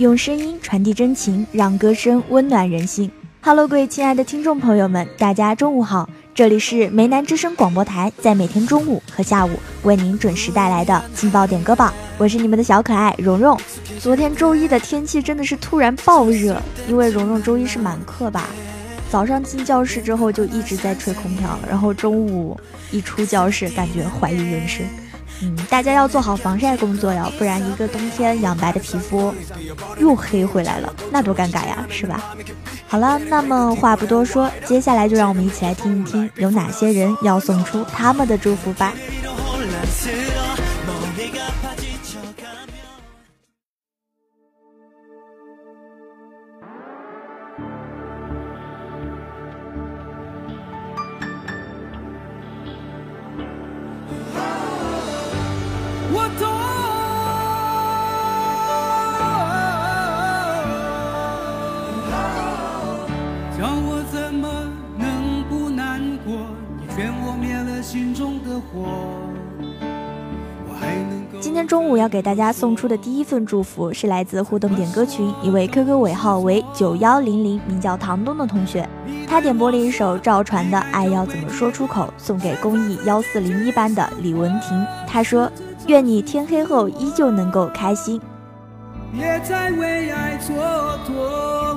用声音传递真情，让歌声温暖人心。Hello，各位亲爱的听众朋友们，大家中午好，这里是梅南之声广播台，在每天中午和下午为您准时带来的劲爆点歌榜，我是你们的小可爱蓉蓉。昨天周一的天气真的是突然爆热，因为蓉蓉周一是满课吧，早上进教室之后就一直在吹空调，然后中午一出教室，感觉怀疑人生。嗯，大家要做好防晒工作哟，不然一个冬天养白的皮肤又黑回来了，那多尴尬呀，是吧？好了，那么话不多说，接下来就让我们一起来听一听有哪些人要送出他们的祝福吧。今天中午要给大家送出的第一份祝福是来自互动点歌群一位 QQ 尾号为九幺零零，名叫唐东的同学，他点播了一首赵传的《爱要怎么说出口》，送给公益幺四零一班的李文婷。他说：“愿你天黑后依旧能够开心。”别再为爱蹉跎，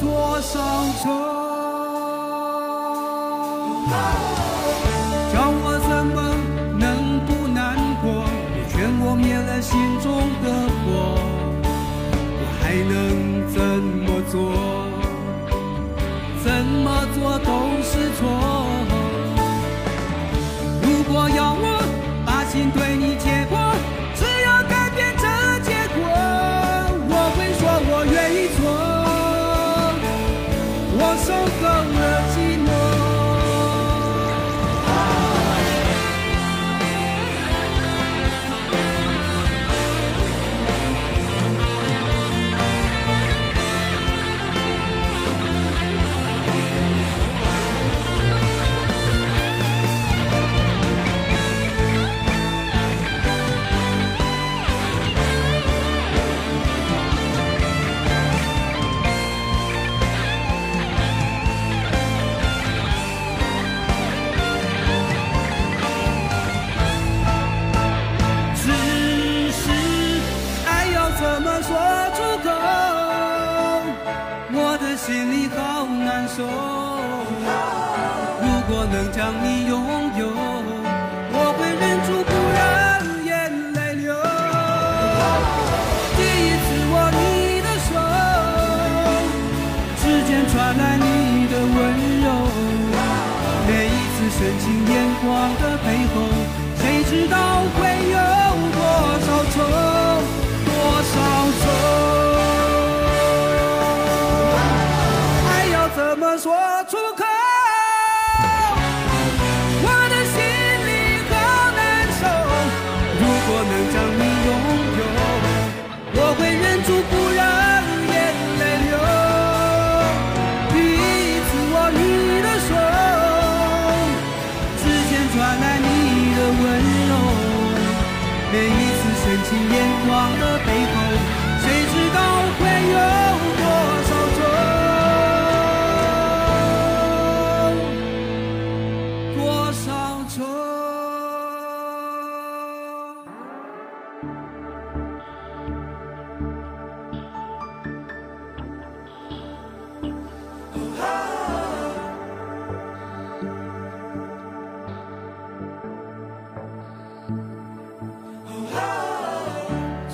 多少愁？叫我怎么能不难过你劝我灭了心中的火我还能怎么做？怎么做都是错。如果要我把心对你交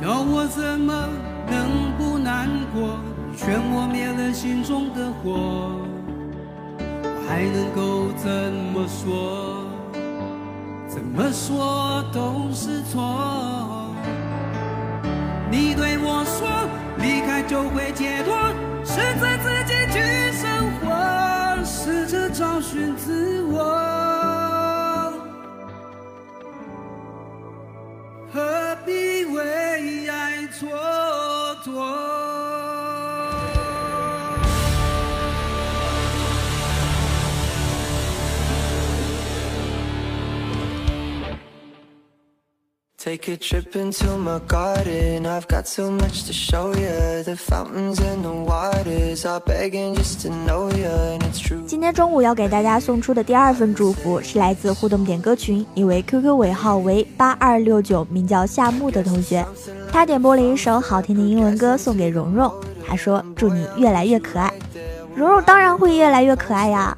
叫我怎么能不难过？劝我灭了心中的火，我还能够怎么说？怎么说都是错。你对我说，离开就会解脱，试着自己去生活，试着找寻自我。何必为爱错 Take a trip into my garden. I've got so much to show you. The fountains and the waters are begging just to know you, and it's true. 今天中午要给大家送出的第二份祝福是来自互动点歌群一位 QQ 尾号为八二六九，名叫夏木的同学。他点播了一首好听的英文歌送给蓉蓉。他说：“祝你越来越可爱。”蓉蓉当然会越来越可爱呀。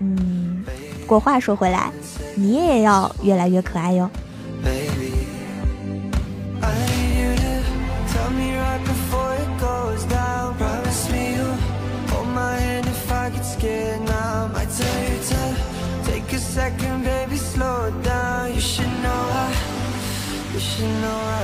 嗯，不过话说回来，你也要越来越可爱哟。You know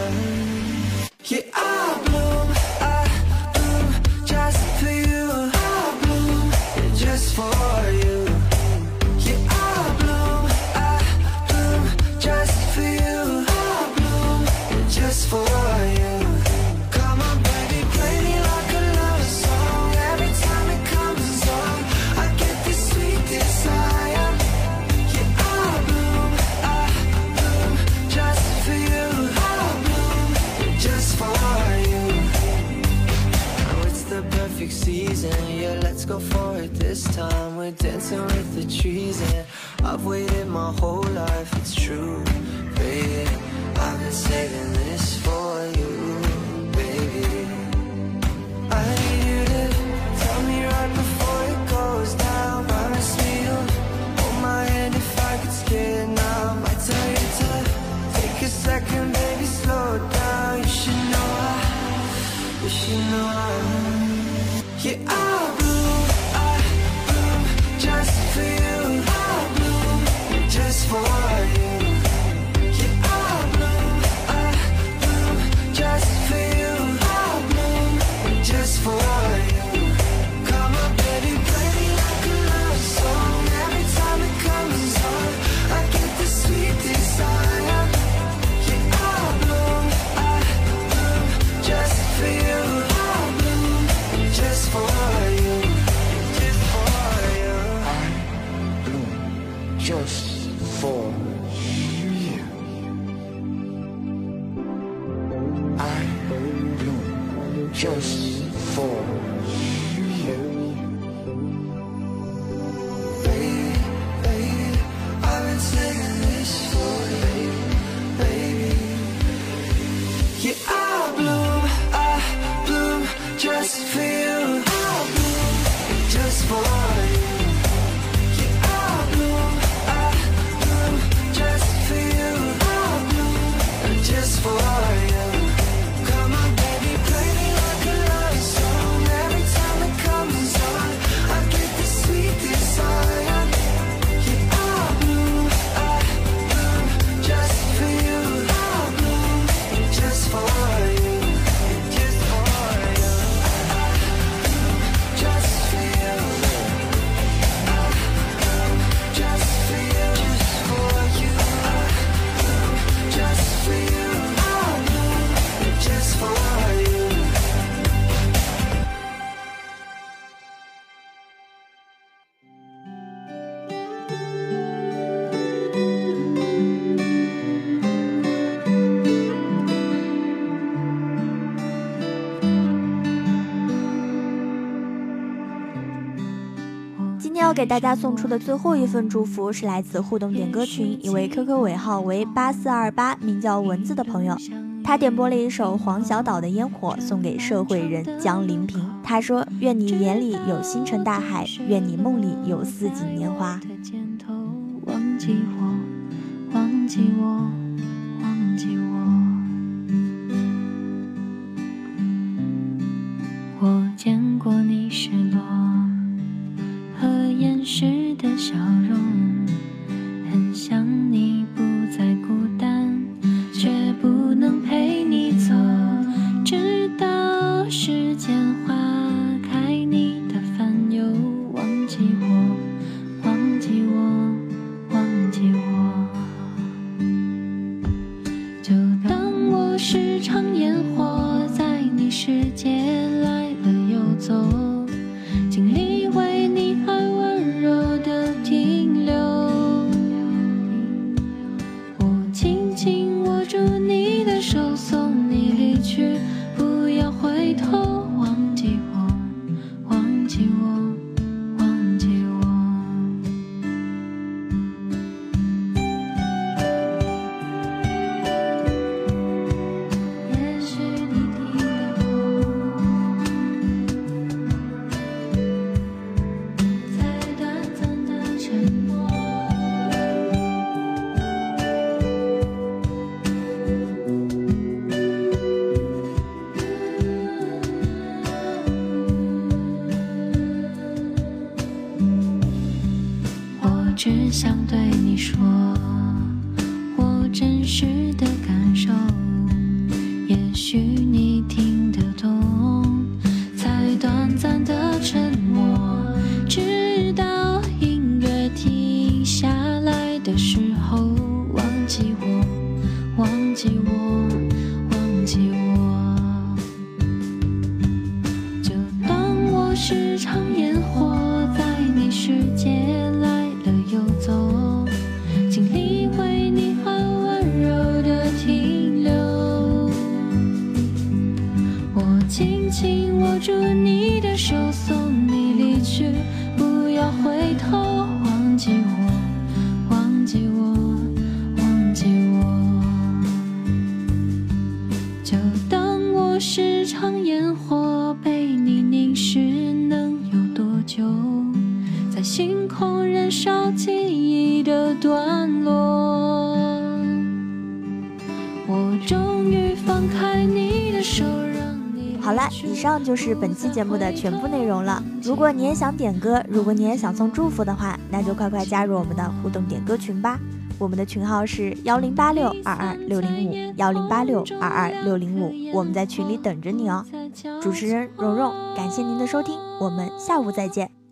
给大家送出的最后一份祝福是来自互动点歌群一位 QQ 尾号为八四二八，名叫蚊子的朋友，他点播了一首黄小岛的烟火送给社会人江林平。他说：“愿你眼里有星辰大海，愿你梦里有四季年华。”忘记我，忘记我，烟火，在你世界来了又走，尽力为你很温柔的停留。我紧紧握住你的手，送你离去，不要回头，忘记我，忘记我，忘记我。就当我是场烟火，以上就是本期节目的全部内容了。如果你也想点歌，如果你也想送祝福的话，那就快快加入我们的互动点歌群吧。我们的群号是幺零八六二二六零五幺零八六二二六零五，我们在群里等着你哦。主持人蓉蓉，感谢您的收听，我们下午再见。